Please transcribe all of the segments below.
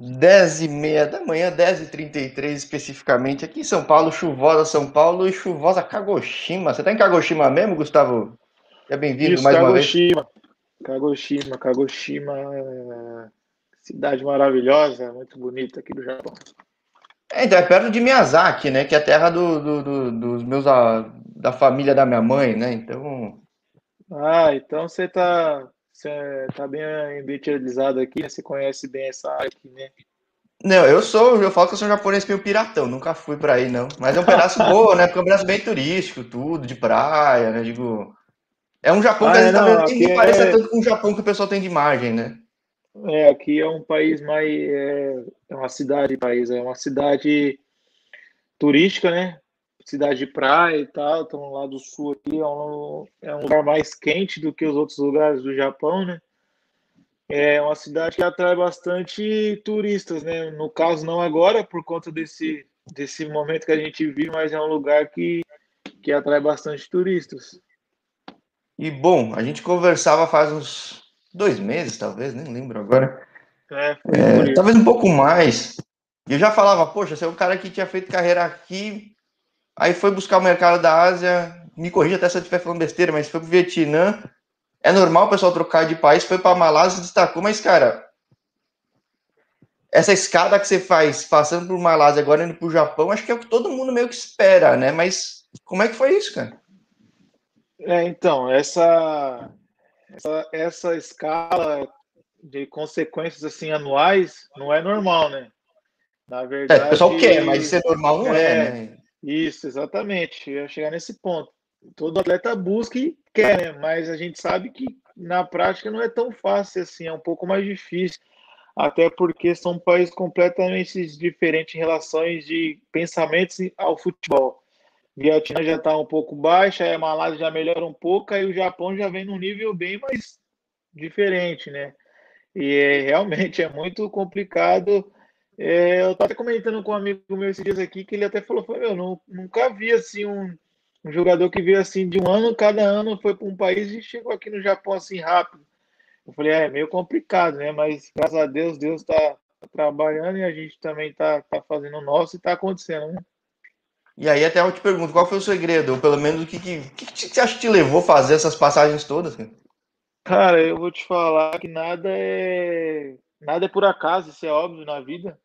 10 e meia da manhã, 10 e 33 especificamente, aqui em São Paulo, chuvosa São Paulo e chuvosa Kagoshima. Você tá em Kagoshima mesmo, Gustavo? É bem-vindo mais Kagoshima. uma vez. Kagoshima, Kagoshima, é... cidade maravilhosa, muito bonita aqui do Japão. É, então é perto de Miyazaki, né? Que é a terra do, do, do, dos meus da família da minha mãe, né? Então. Ah, então você tá você tá bem ambientalizado aqui, né? Você conhece bem essa área aqui, né? Não, eu sou, eu falo que eu sou um japonês meio piratão, nunca fui para aí, não. Mas é um pedaço bom, né? Porque é um pedaço bem turístico, tudo, de praia, né? Digo. É um Japão ah, que a gente é, não, nem é... parece tanto com o Japão que o pessoal tem de imagem, né? É, aqui é um país mais. É, é uma cidade, país, é uma cidade turística, né? Cidade de praia e tal, estão lá do sul aqui, é um, é um lugar mais quente do que os outros lugares do Japão, né? É uma cidade que atrai bastante turistas, né? No caso, não agora, por conta desse, desse momento que a gente vive, mas é um lugar que, que atrai bastante turistas. E bom, a gente conversava faz uns dois meses, talvez, nem lembro agora. É, é talvez um pouco mais. Eu já falava, poxa, você é um cara que tinha feito carreira aqui, Aí foi buscar o mercado da Ásia, me corrija até se eu estiver falando besteira, mas foi pro Vietnã. É normal o pessoal trocar de país, foi para Malásia, destacou, mas cara, essa escada que você faz passando por Malásia agora indo pro Japão, acho que é o que todo mundo meio que espera, né? Mas como é que foi isso, cara? É, então, essa essa, essa escala de consequências assim anuais não é normal, né? Na verdade, é, o pessoal quer, mas isso é normal não é, é né? Isso, exatamente. Eu ia chegar nesse ponto. Todo atleta busca e quer, né? Mas a gente sabe que na prática não é tão fácil assim, é um pouco mais difícil. Até porque são países completamente diferentes em relações de pensamentos ao futebol. Vietnã já está um pouco baixa, a Malásia já melhora um pouco, aí o Japão já vem num nível bem mais diferente, né? E é, realmente é muito complicado é, eu estava comentando com um amigo meu esses dias aqui que ele até falou: foi, meu, não, nunca vi assim um, um, jogador que veio assim de um ano, cada ano foi para um país e chegou aqui no Japão assim rápido. Eu falei: é, é meio complicado, né? Mas graças a Deus, Deus está tá trabalhando e a gente também está tá fazendo o nosso e está acontecendo, né? E aí até eu te pergunto, qual foi o segredo? Ou pelo menos o que, que, que, que você acha que te levou a fazer essas passagens todas? Cara? cara, eu vou te falar que nada é nada é por acaso, isso é óbvio na vida.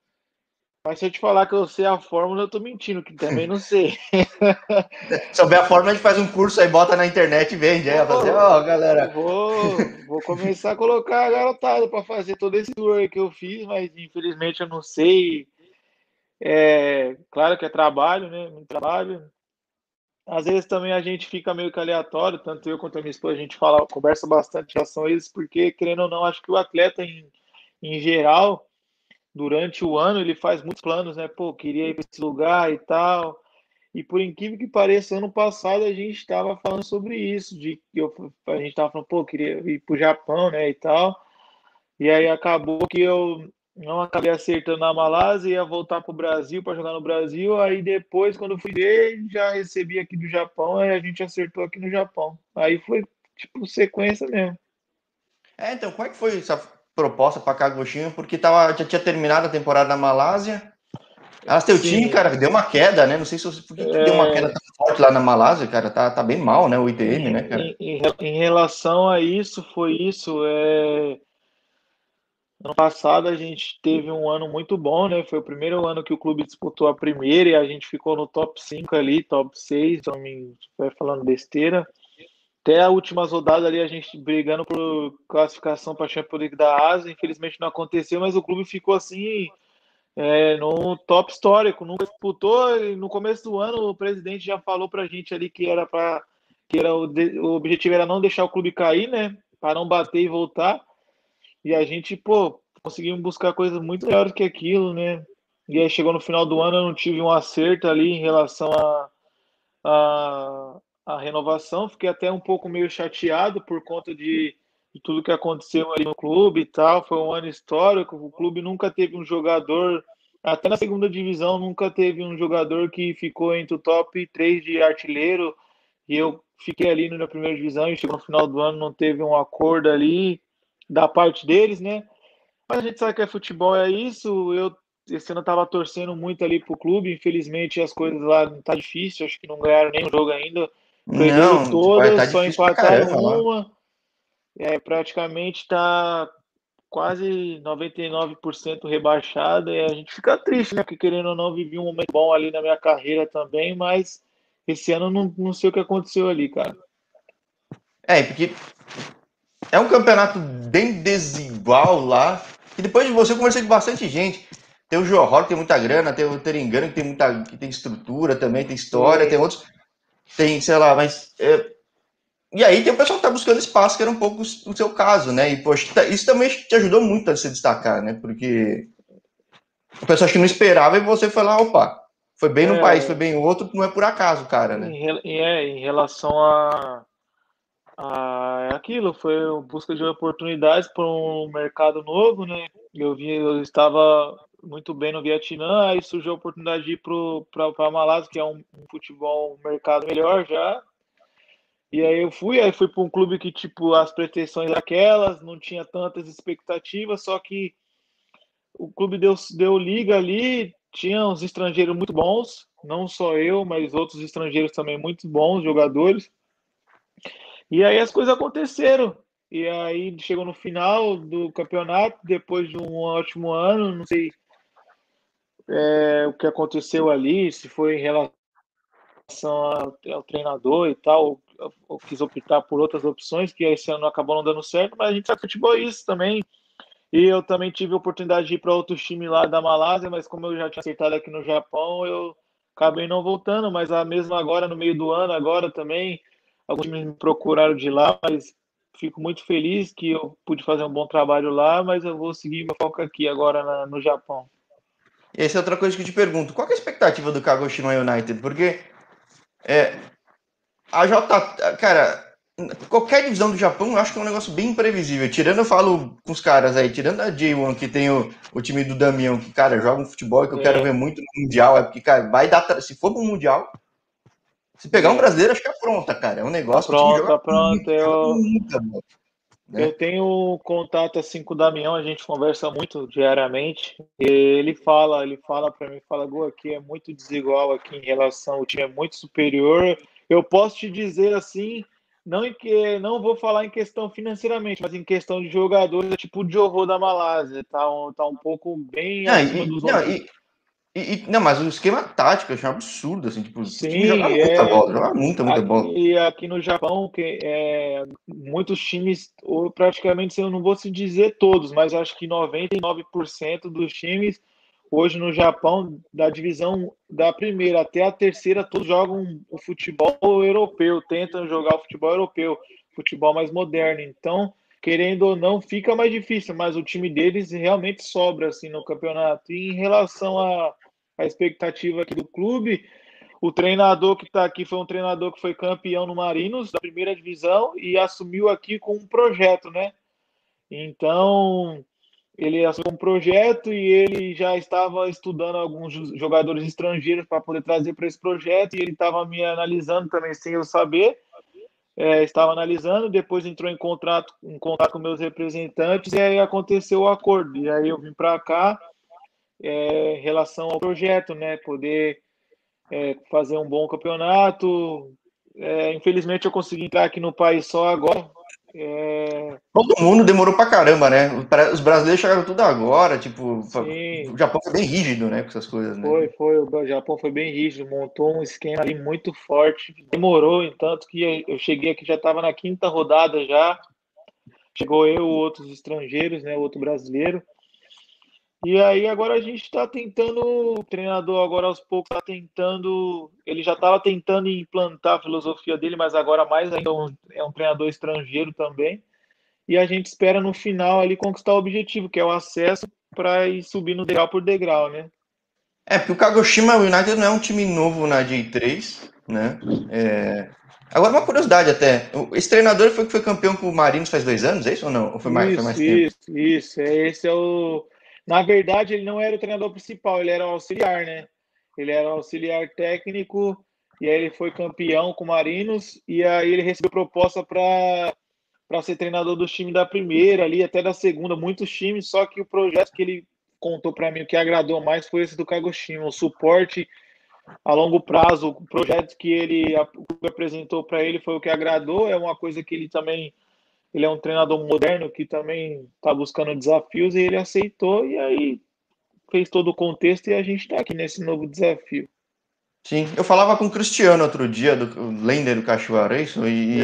Mas se eu te falar que eu sei a fórmula, eu tô mentindo, que também não sei. Se souber a fórmula, a gente faz um curso aí, bota na internet e vende. Aí, fazer, ó, oh, galera. Vou, vou começar a colocar a garotada para fazer todo esse tour que eu fiz, mas infelizmente eu não sei. É, claro que é trabalho, né? Muito trabalho. Às vezes também a gente fica meio que aleatório, tanto eu quanto a minha esposa, a gente fala, conversa bastante em relação a isso, porque, querendo ou não, acho que o atleta em, em geral durante o ano ele faz muitos planos, né? Pô, queria ir para esse lugar e tal. E por incrível que pareça, ano passado a gente estava falando sobre isso, de que a gente estava falando, pô, queria ir para o Japão, né, e tal. E aí acabou que eu não acabei acertando na Malásia, ia voltar para o Brasil para jogar no Brasil. Aí depois, quando fui ver, já recebi aqui do Japão, aí a gente acertou aqui no Japão. Aí foi tipo sequência mesmo. É, então, como é que foi essa proposta para Kagoshima, porque tava, já tinha terminado a temporada na Malásia. Elas teu time, cara, deu uma queda, né? Não sei se por que, é... deu uma queda tão forte lá na Malásia, cara. Tá, tá bem mal, né? O ITM, né, cara? Em, em, em relação a isso, foi isso. É... Ano passado a gente teve um ano muito bom, né? Foi o primeiro ano que o clube disputou a primeira e a gente ficou no top 5 ali, top 6, se não me estiver falando besteira até a última rodada ali a gente brigando por classificação para a Champions League da Ásia. Infelizmente não aconteceu, mas o clube ficou assim é, no top histórico, nunca disputou. no começo do ano o presidente já falou para a gente ali que era para que era o, o objetivo era não deixar o clube cair, né? Para não bater e voltar. E a gente, pô, conseguimos buscar coisas muito melhores que aquilo, né? E aí chegou no final do ano, eu não tive um acerto ali em relação a, a a renovação. Fiquei até um pouco meio chateado por conta de, de, tudo que aconteceu ali no clube e tal. Foi um ano histórico. O clube nunca teve um jogador, até na segunda divisão, nunca teve um jogador que ficou entre o top 3 de artilheiro. E eu fiquei ali na primeira divisão e chegou no final do ano, não teve um acordo ali da parte deles, né? Mas a gente sabe que é futebol, é isso. Eu esse ano estava torcendo muito ali pro clube. Infelizmente as coisas lá não tá difícil. Acho que não ganharam nenhum jogo ainda. Perderam todas, tá só empataram uma. É, praticamente está quase 99% rebaixada e a gente fica triste, né? Porque querendo ou não, vivi um momento bom ali na minha carreira também, mas esse ano não, não sei o que aconteceu ali, cara. É, porque é um campeonato bem desigual lá. E depois de você, eu conversei com bastante gente. Tem o João que tem muita grana, tem o Teringano, que tem muita que tem estrutura também, tem história, Sim. tem outros. Tem, sei lá, mas é, e aí tem o pessoal que tá buscando espaço, que era um pouco o seu caso, né? E, poxa, tá, isso também te ajudou muito a se destacar, né? Porque o pessoal acho que não esperava e você foi lá, opa, foi bem no é, país, foi bem em outro, não é por acaso, cara, né? Em, é, em relação a, a é aquilo, foi busca de oportunidades para um mercado novo, né? Eu vi, eu estava muito bem no Vietnã, aí surgiu a oportunidade de ir para Malásia, que é um, um futebol, um mercado melhor já, e aí eu fui, aí fui para um clube que, tipo, as pretensões aquelas, não tinha tantas expectativas, só que o clube deu, deu liga ali, tinha uns estrangeiros muito bons, não só eu, mas outros estrangeiros também muito bons, jogadores. E aí as coisas aconteceram. E aí chegou no final do campeonato, depois de um ótimo ano, não sei é, o que aconteceu ali, se foi em relação ao, treinador e tal, eu quis optar por outras opções que esse ano acabou não dando certo, mas a gente sabe futebol é isso também. E eu também tive a oportunidade de ir para outro time lá da Malásia, mas como eu já tinha aceitado aqui no Japão, eu acabei não voltando. Mas a mesma agora, no meio do ano, agora também, alguns times me procuraram de lá, mas fico muito feliz que eu pude fazer um bom trabalho lá, mas eu vou seguir meu foco aqui agora na, no Japão. E essa é outra coisa que eu te pergunto, qual é a expectativa do Kagoshima United? Porque é, a J. Cara, qualquer divisão do Japão eu acho que é um negócio bem imprevisível. Tirando, eu falo com os caras aí, tirando a J1, que tem o, o time do Damião, que, cara, joga um futebol que eu é. quero ver muito no Mundial, é porque, cara, vai dar. Se for pro Mundial, se pegar um brasileiro, acho que é pronta, cara. É um negócio. Pronto, tá pronto. Eu... Né? Eu tenho contato assim com o Damião, a gente conversa muito diariamente. ele fala, ele fala para mim, fala, Gu, aqui é muito desigual aqui em relação, o time é muito superior eu posso te dizer assim, não em que não vou falar em questão financeiramente, mas em questão de jogadores, é tipo o Johor da Malásia, tá um, tá um pouco bem não, e, não, e, e, não, mas o esquema tático eu achei um absurdo, assim, tipo, Sim, joga é, muita bola, joga muita, muita aqui, bola. E aqui no Japão, que é, muitos times, ou praticamente, eu não vou se dizer todos, mas acho que 99% dos times Hoje no Japão, da divisão da primeira até a terceira, todos jogam o futebol europeu, tentam jogar o futebol europeu, futebol mais moderno. Então, querendo ou não, fica mais difícil, mas o time deles realmente sobra assim no campeonato. E em relação à, expectativa aqui do clube, o treinador que está aqui foi um treinador que foi campeão no Marinos da primeira divisão e assumiu aqui com um projeto, né? Então, ele assumiu um projeto e ele já estava estudando alguns jogadores estrangeiros para poder trazer para esse projeto e ele estava me analisando também sem eu saber. É, estava analisando, depois entrou em contato, em contato com meus representantes e aí aconteceu o acordo. E aí eu vim para cá é, em relação ao projeto, né? Poder é, fazer um bom campeonato. É, infelizmente eu consegui entrar aqui no país só agora, é... Todo mundo demorou pra caramba, né? Os brasileiros chegaram tudo agora, tipo, Sim. o Japão foi bem rígido, né, com essas coisas, né? Foi, foi, o Japão foi bem rígido, montou um esquema ali muito forte, demorou, entanto que eu cheguei aqui, já estava na quinta rodada já, chegou eu, outros estrangeiros, né, outro brasileiro, e aí agora a gente está tentando, o treinador agora aos poucos está tentando, ele já estava tentando implantar a filosofia dele, mas agora mais ainda é um, é um treinador estrangeiro também. E a gente espera no final ali conquistar o objetivo, que é o acesso para ir subindo degrau por degrau, né? É, porque o Kagoshima United não é um time novo na J3, né? É... Agora, uma curiosidade até. Esse treinador foi que foi campeão com o Marinos faz dois anos, é isso ou não? Ou foi mais, isso, foi mais tempo? Isso, isso. É, esse é o na verdade, ele não era o treinador principal, ele era o auxiliar, né? Ele era auxiliar técnico e aí ele foi campeão com o Marinos e aí ele recebeu proposta para para ser treinador dos times da primeira ali, até da segunda, muitos times, só que o projeto que ele contou para mim, o que agradou mais foi esse do Kagoshima, o suporte a longo prazo, o projeto que ele apresentou para ele foi o que agradou, é uma coisa que ele também ele é um treinador moderno que também está buscando desafios e ele aceitou e aí fez todo o contexto e a gente está aqui nesse novo desafio. Sim, eu falava com o Cristiano outro dia, do Lender do Cachoeira, isso, e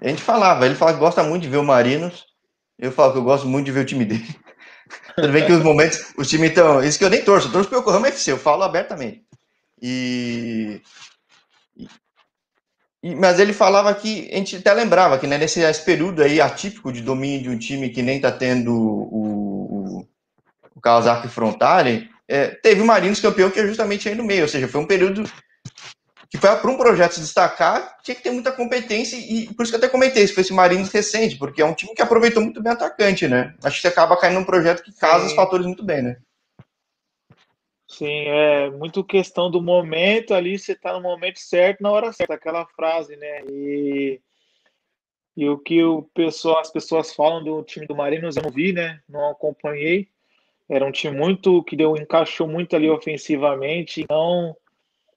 é. a gente falava, ele fala que gosta muito de ver o Marinos, eu falo que eu gosto muito de ver o time dele. Tudo bem que os momentos, os times estão, isso que eu nem torço, eu torço o Yokohama FC, eu falo abertamente. E, mas ele falava que a gente até lembrava que né, nesse período aí atípico de domínio de um time que nem está tendo o, o, o Kawasaki Frontale, é, teve o Marinos campeão que é justamente aí no meio, ou seja, foi um período que foi para um projeto se destacar, tinha que ter muita competência, e por isso que eu até comentei, se foi esse Marinos recente, porque é um time que aproveitou muito bem o atacante, né? Acho que você acaba caindo num projeto que casa Sim. os fatores muito bem, né? Sim, é muito questão do momento ali, você está no momento certo, na hora certa, aquela frase, né? E, e o que o pessoal, as pessoas falam do time do Marinos, eu não vi, né? Não acompanhei. Era um time muito que deu, encaixou muito ali ofensivamente, então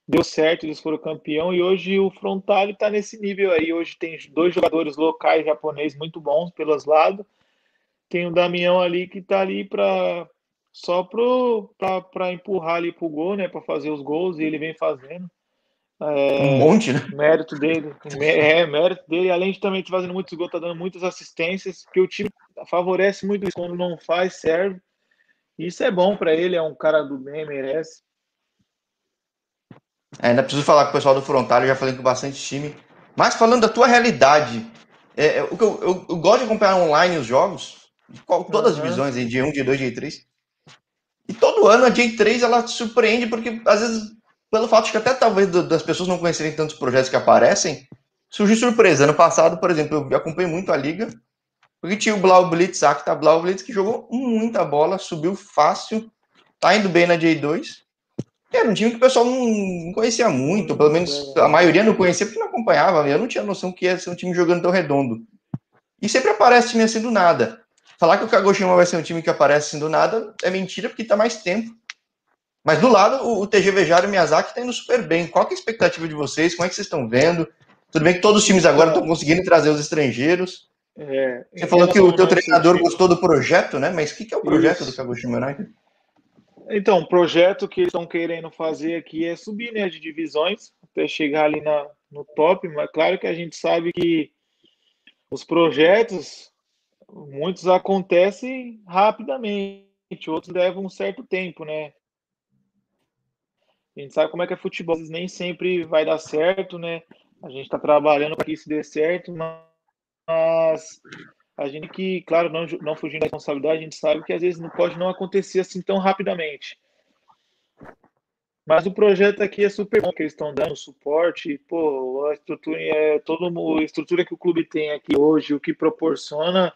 deu certo, eles foram campeão e hoje o Frontale está nesse nível aí. Hoje tem dois jogadores locais japoneses muito bons pelos lados. Tem o Damião ali que está ali para só para empurrar ali pro gol, né? Para fazer os gols, e ele vem fazendo. É, um monte, né? Mérito dele. É, mérito dele. Além de também estar fazendo muitos gols, tá dando muitas assistências, que o time favorece muito isso. Quando não faz, serve. Isso é bom para ele, é um cara do bem, merece. É, ainda preciso falar com o pessoal do Frontal, já falei com bastante time. Mas falando da tua realidade, é, é que eu, eu, eu, gosto de acompanhar online os jogos, todas as divisões, em G1, G2, G3. E todo ano a J3 ela surpreende porque às vezes pelo fato de que até talvez das pessoas não conhecerem tantos projetos que aparecem, surge surpresa. Ano passado, por exemplo, eu acompanhei muito a liga, porque tinha o Blau Blitz, Acta Blau Blitz, que jogou muita bola, subiu fácil, tá indo bem na J2. E era um time que o pessoal não conhecia muito, pelo menos a maioria não conhecia porque não acompanhava. Eu não tinha noção que ia ser um time jogando tão redondo. E sempre aparece time assim do nada. Falar que o Kagoshima vai ser um time que aparece assim do nada é mentira, porque tá mais tempo. Mas do lado, o, o TG Vejaro e o Miyazaki tá indo super bem. Qual é a expectativa de vocês? Como é que vocês estão vendo? Tudo bem que todos os times agora estão conseguindo trazer os estrangeiros. É, Você falou que o teu treinador gostou do projeto, né? Mas o que, que é o projeto Isso. do Kagoshima United? Então, o projeto que eles estão querendo fazer aqui é subir né, de divisões até chegar ali na, no top, mas claro que a gente sabe que os projetos muitos acontecem rapidamente, outros levam um certo tempo, né? A gente sabe como é que é futebol, nem sempre vai dar certo, né? A gente está trabalhando para que isso dê certo, mas a gente que, claro, não, não fugindo da responsabilidade, a gente sabe que às vezes não pode não acontecer assim tão rapidamente. Mas o projeto aqui é super bom, que eles estão dando suporte, pô, a estrutura, é, toda a estrutura que o clube tem aqui hoje, o que proporciona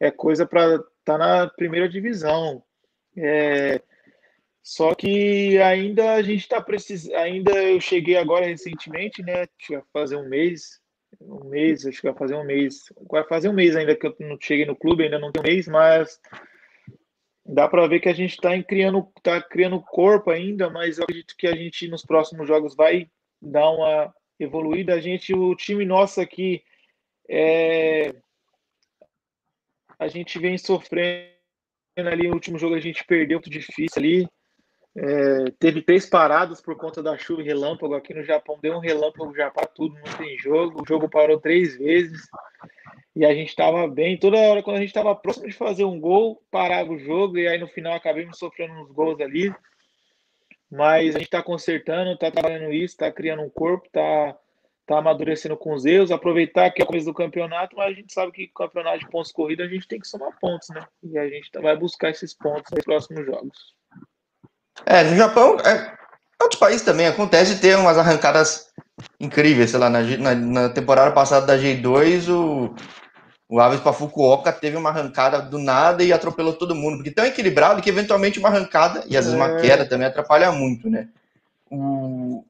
é coisa para estar tá na primeira divisão. É, só que ainda a gente está precisando. Ainda eu cheguei agora recentemente, né? Vai fazer um mês. Um mês, acho que vai fazer um mês. Vai fazer um mês ainda que eu não cheguei no clube, ainda não tem um mês, mas dá para ver que a gente está criando, tá criando corpo ainda, mas eu acredito que a gente nos próximos jogos vai dar uma evoluída. A gente, o time nosso aqui é, a gente vem sofrendo ali. O último jogo a gente perdeu muito difícil ali. É, teve três paradas por conta da chuva e relâmpago aqui no Japão. Deu um relâmpago já para tudo, não tem jogo. O jogo parou três vezes e a gente estava bem. Toda hora, quando a gente estava próximo de fazer um gol, parava o jogo e aí no final acabamos sofrendo uns gols ali. Mas a gente está consertando, está trabalhando isso, está criando um corpo, está tá amadurecendo com os erros, aproveitar que é o começo do campeonato, mas a gente sabe que campeonato de pontos corridos a gente tem que somar pontos, né? E a gente vai buscar esses pontos nos próximos jogos. É, no Japão, é, outros países também acontece ter umas arrancadas incríveis, sei lá, na, na, na temporada passada da G2, o, o Aves para Fukuoka teve uma arrancada do nada e atropelou todo mundo, porque tão equilibrado que eventualmente uma arrancada e às vezes uma é. queda também atrapalha muito, né? O,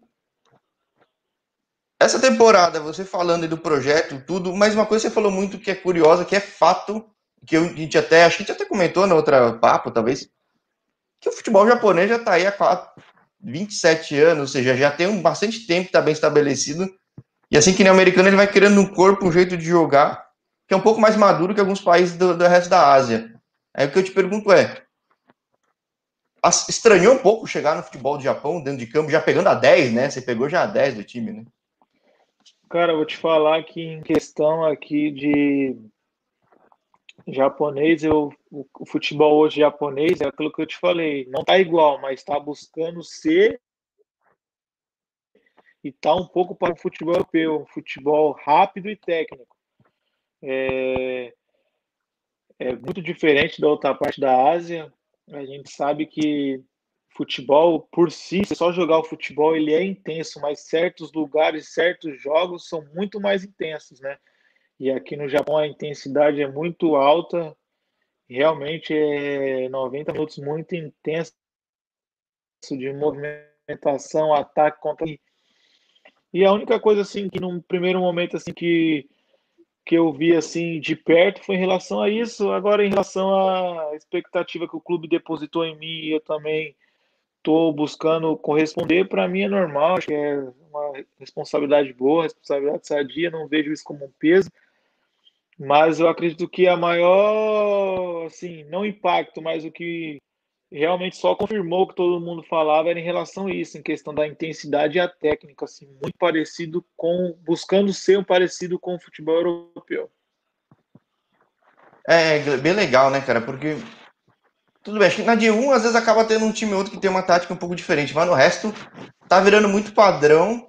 essa temporada, você falando do projeto, tudo, mas uma coisa que você falou muito que é curiosa, que é fato, que a gente até, acho que a gente até comentou na outra papo, talvez, que o futebol japonês já está aí há 4, 27 anos, ou seja, já tem um, bastante tempo que está bem estabelecido. E assim que nem o americano, ele vai criando um corpo, um jeito de jogar, que é um pouco mais maduro que alguns países do, do resto da Ásia. Aí o que eu te pergunto é, estranhou um pouco chegar no futebol do Japão, dentro de campo, já pegando a 10, né? Você pegou já a 10 do time, né? Cara, vou te falar que em questão aqui de japonês, eu, o futebol hoje japonês é aquilo que eu te falei, não tá igual, mas está buscando ser e tá um pouco para o futebol europeu, futebol rápido e técnico. É, é muito diferente da outra parte da Ásia. A gente sabe que futebol por si, só jogar o futebol ele é intenso, mas certos lugares, certos jogos são muito mais intensos, né? E aqui no Japão a intensidade é muito alta, realmente é 90 minutos muito intenso de movimentação, ataque contra e a única coisa assim que num primeiro momento assim que que eu vi assim de perto foi em relação a isso. Agora em relação à expectativa que o clube depositou em mim, eu também estou buscando corresponder. Para mim é normal, acho que é uma responsabilidade boa, responsabilidade sadia. Não vejo isso como um peso. Mas eu acredito que a maior, assim, não impacto, mas o que realmente só confirmou o que todo mundo falava era em relação a isso, em questão da intensidade e a técnica, assim, muito parecido com, buscando ser um parecido com o futebol europeu. É, bem legal, né, cara, porque tudo bem, acho que na D1 às vezes acaba tendo um time ou outro que tem uma tática um pouco diferente, mas no resto tá virando muito padrão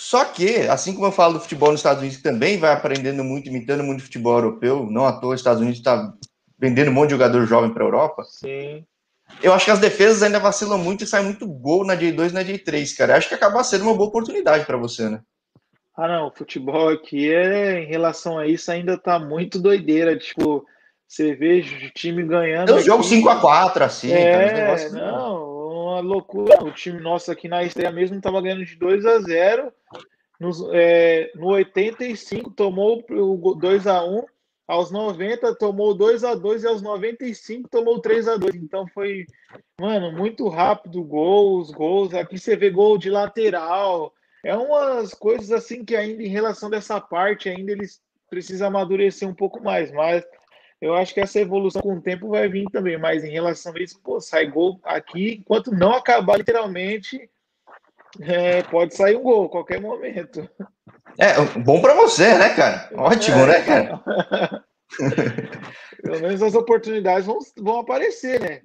só que, assim como eu falo do futebol nos Estados Unidos, também vai aprendendo muito, imitando muito futebol europeu, não à toa os Estados Unidos está vendendo um monte de jogador jovem para a Europa. Sim. Eu acho que as defesas ainda vacilam muito e sai muito gol na J2 e na J3, cara. Acho que acaba sendo uma boa oportunidade para você, né? Ah, não, o futebol aqui é, em relação a isso ainda tá muito doideira, tipo, você vê o time ganhando. Tem um jogo 5x4, assim, é, cara, não, uma loucura. O time nosso aqui na estreia mesmo estava ganhando de 2 a 0 no, é, no 85 tomou o 2 a 1 aos 90 tomou 2 a 2 e aos 95 tomou 3 a 2 Então foi, mano, muito rápido gols, gols. Aqui você vê gol de lateral. É umas coisas assim que ainda em relação dessa parte ainda eles precisam amadurecer um pouco mais, mas eu acho que essa evolução com o tempo vai vir também, mas em relação a isso, pô, sai gol aqui, enquanto não acabar literalmente, é, pode sair um gol a qualquer momento. É, bom para você, né, cara? Ótimo, é, né, cara? Pelo menos as oportunidades vão, vão aparecer, né?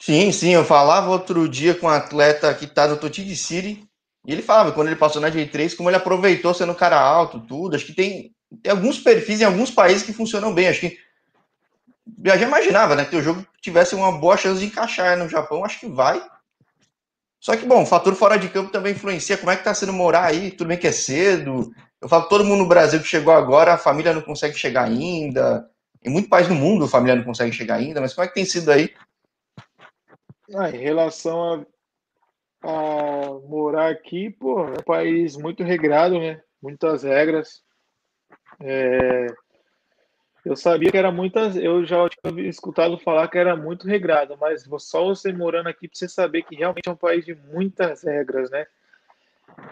Sim, sim, eu falava outro dia com um atleta que tá no Toti City, e ele falava, quando ele passou na J3, como ele aproveitou sendo um cara alto, tudo. Acho que tem, tem alguns perfis em alguns países que funcionam bem. Acho que eu já imaginava, né, que o jogo tivesse uma boa chance de encaixar no Japão, acho que vai. Só que, bom, o fator fora de campo também influencia. Como é que tá sendo morar aí? Tudo bem que é cedo. Eu falo todo mundo no Brasil que chegou agora, a família não consegue chegar ainda. Em muito país do mundo a família não consegue chegar ainda, mas como é que tem sido aí? Ah, em relação a, a morar aqui, pô, é um país muito regrado, né? Muitas regras. É, eu sabia que era muitas, eu já tinha escutado falar que era muito regrado, mas só você morando aqui para você saber que realmente é um país de muitas regras, né?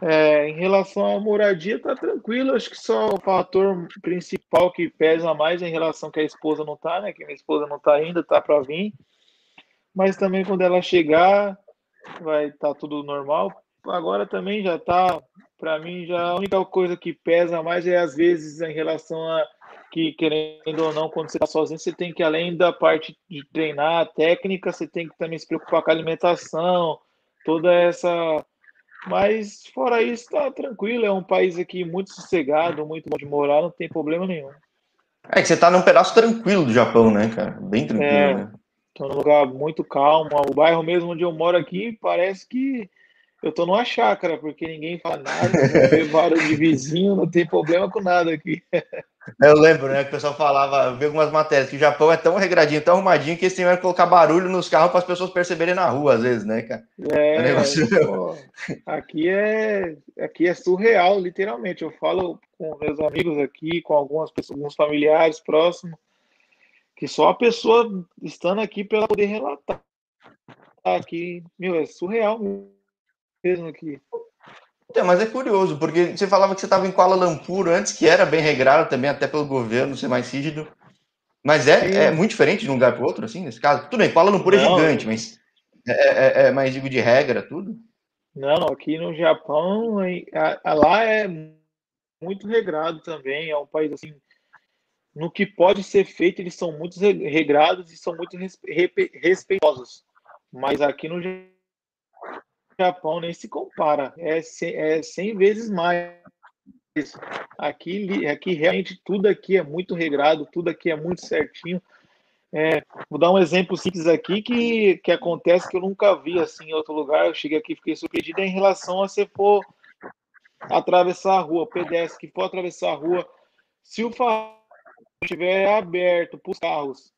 É, em relação à moradia, tá tranquilo. Acho que só o fator principal que pesa mais é em relação que a esposa não tá, né? Que minha esposa não tá ainda, tá para vir. Mas também quando ela chegar, vai estar tá tudo normal. Agora também já tá, para mim, já a única coisa que pesa mais é às vezes em relação a que, querendo ou não, quando você está sozinho, você tem que, além da parte de treinar a técnica, você tem que também se preocupar com a alimentação, toda essa. Mas, fora isso, tá tranquilo. É um país aqui muito sossegado, muito bom de morar, não tem problema nenhum. É que você tá num pedaço tranquilo do Japão, né, cara? Bem tranquilo, é, né? Tô num lugar muito calmo. O bairro mesmo onde eu moro aqui parece que eu tô numa chácara, porque ninguém fala nada, não vê barulho de vizinho, não tem problema com nada aqui. Eu lembro, né, que o pessoal falava, eu vi algumas matérias, que o Japão é tão regradinho, tão arrumadinho, que eles têm que colocar barulho nos carros para as pessoas perceberem na rua, às vezes, né, cara? É, é negócio... pô, aqui é aqui é surreal, literalmente. Eu falo com meus amigos aqui, com algumas pessoas, alguns familiares próximos, que só a pessoa estando aqui para poder relatar aqui, meu, é surreal mesmo aqui. É, mas é curioso, porque você falava que você estava em Kuala Lumpur antes, que era bem regrado também, até pelo governo ser mais rígido. Mas é, é muito diferente de um lugar para outro, assim, nesse caso? Tudo bem, Kuala Lumpur é Não, é gigante, mas é, é, é, mais, digo, de regra, tudo? Não, aqui no Japão, lá é muito regrado também, é um país, assim, no que pode ser feito, eles são muito regrados e são muito respeitosos. Mas aqui no Japão nem se compara, é 100, é 100 vezes mais. Aqui, aqui realmente tudo aqui é muito regrado, tudo aqui é muito certinho. É, vou dar um exemplo simples aqui que, que acontece que eu nunca vi assim em outro lugar. Eu cheguei aqui e fiquei surpreendido em relação a se for atravessar a rua, pedestre que for atravessar a rua, se o farol estiver aberto para os carros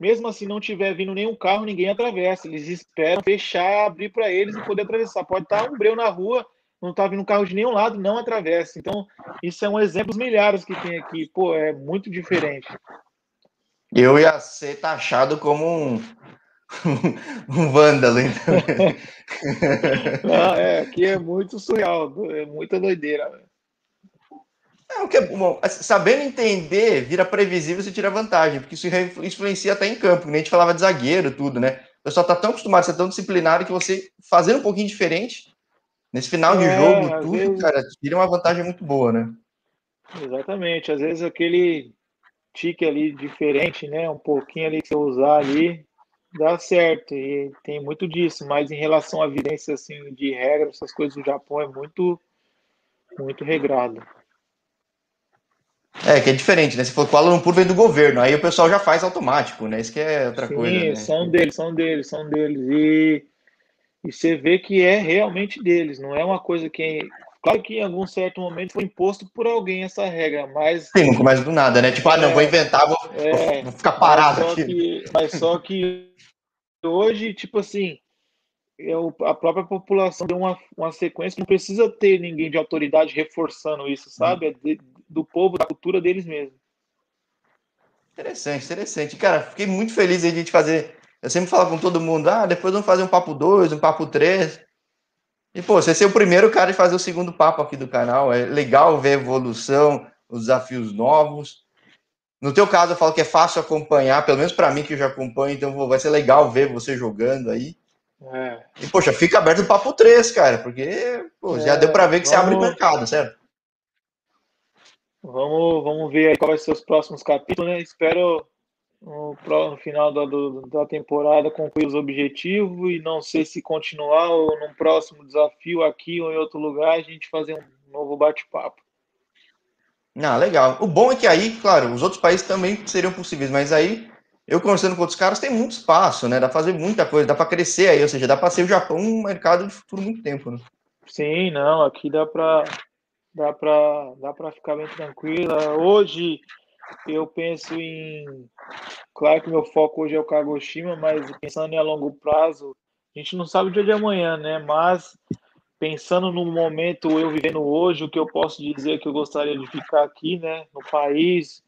mesmo assim não tiver vindo nenhum carro, ninguém atravessa. Eles esperam fechar, abrir para eles e poder atravessar. Pode estar um breu na rua, não está vindo carro de nenhum lado, não atravessa. Então, isso é um exemplo dos milhares que tem aqui. Pô, é muito diferente. Eu ia ser taxado como um, um vândalo, então. não, é, aqui é muito surreal, é muita doideira. É, que é bom, sabendo entender, vira previsível e tira vantagem, porque isso influencia até em campo, nem a gente falava de zagueiro, tudo, né? O pessoal tá tão acostumado a ser tão disciplinado que você fazendo um pouquinho diferente, nesse final é, de jogo, tudo, vezes... cara, tira uma vantagem muito boa, né? Exatamente, às vezes aquele tique ali diferente, né? Um pouquinho ali que você usar ali, dá certo, e tem muito disso, mas em relação à vivência assim, de regras, essas coisas do Japão é muito, muito regrado. É, que é diferente, né? Se for Kuala Lumpur vem do governo, aí o pessoal já faz automático, né? Isso que é outra Sim, coisa. Sim, né? são deles, são deles, são deles. E, e você vê que é realmente deles, não é uma coisa que. Claro que em algum certo momento foi imposto por alguém essa regra, mas. Sim, não começa do nada, né? Tipo, é, ah, não, vou é, inventar, vou, é, vou ficar parado mas aqui. Que, mas só que hoje, tipo assim, eu, a própria população deu uma, uma sequência, não precisa ter ninguém de autoridade reforçando isso, sabe? É de, do povo, da cultura deles mesmo. Interessante, interessante. Cara, fiquei muito feliz de a gente fazer. Eu sempre falo com todo mundo, ah, depois vamos fazer um papo 2, um papo 3. E, pô, você ser o primeiro cara de fazer o segundo papo aqui do canal. É legal ver a evolução, os desafios novos. No teu caso, eu falo que é fácil acompanhar, pelo menos para mim que eu já acompanho, então vai ser legal ver você jogando aí. É. E, poxa, fica aberto o papo 3, cara, porque pô, é, já deu para ver que vamos... você abre mercado, certo? Vamos, vamos ver aí quais vão ser os próximos capítulos, né? Espero no, no final da, do, da temporada concluir os objetivos e não sei se continuar ou num próximo desafio aqui ou em outro lugar a gente fazer um novo bate-papo. Ah, legal. O bom é que aí, claro, os outros países também seriam possíveis, mas aí eu conversando com outros caras tem muito espaço, né? Dá pra fazer muita coisa, dá para crescer aí, ou seja, dá para ser o Japão um mercado de futuro muito tempo, né? Sim, não, aqui dá para dá para dá para ficar bem tranquila. Hoje eu penso em claro que meu foco hoje é o Kagoshima, mas pensando em a longo prazo, a gente não sabe o dia de amanhã, né? Mas pensando no momento eu vivendo hoje, o que eu posso dizer que eu gostaria de ficar aqui, né, no país,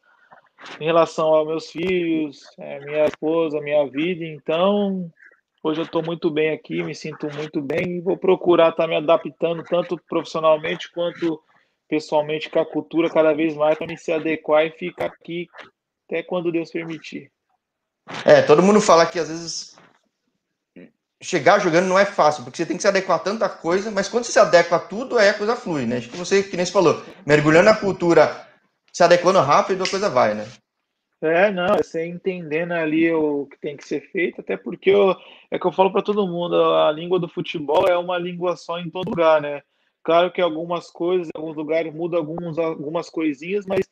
em relação aos meus filhos, é, minha esposa, minha vida, então Hoje eu estou muito bem aqui, me sinto muito bem e vou procurar estar tá me adaptando tanto profissionalmente quanto pessoalmente com a cultura cada vez mais para me se adequar e ficar aqui até quando Deus permitir. É, todo mundo fala que às vezes chegar jogando não é fácil, porque você tem que se adequar a tanta coisa, mas quando você se adequa a tudo, aí a coisa flui, né? Acho que você, que nem você falou, mergulhando na cultura, se adequando rápido, a coisa vai, né? É, não, é você entendendo ali o que tem que ser feito, até porque eu, é que eu falo para todo mundo, a língua do futebol é uma língua só em todo lugar, né? Claro que algumas coisas, alguns lugares muda alguns, algumas coisinhas, mas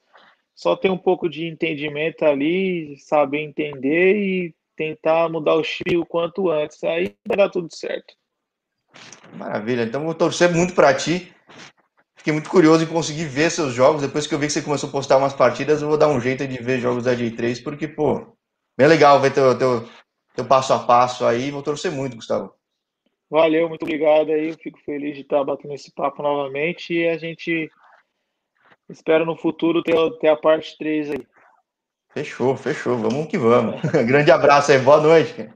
só ter um pouco de entendimento ali, saber entender e tentar mudar o chip o quanto antes. Aí vai dar tudo certo. Maravilha. Então vou torcer muito para ti. Fiquei muito curioso em conseguir ver seus jogos. Depois que eu vi que você começou a postar umas partidas, eu vou dar um jeito de ver jogos da J3, porque, pô, bem legal ver teu, teu, teu passo a passo aí. Vou torcer muito, Gustavo. Valeu, muito obrigado aí. Eu fico feliz de estar batendo esse papo novamente e a gente espera no futuro ter, ter a parte 3 aí. Fechou, fechou. Vamos que vamos. Grande abraço aí, boa noite.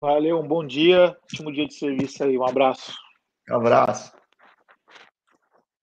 Valeu, um bom dia, último dia de serviço aí. Um abraço. Um abraço.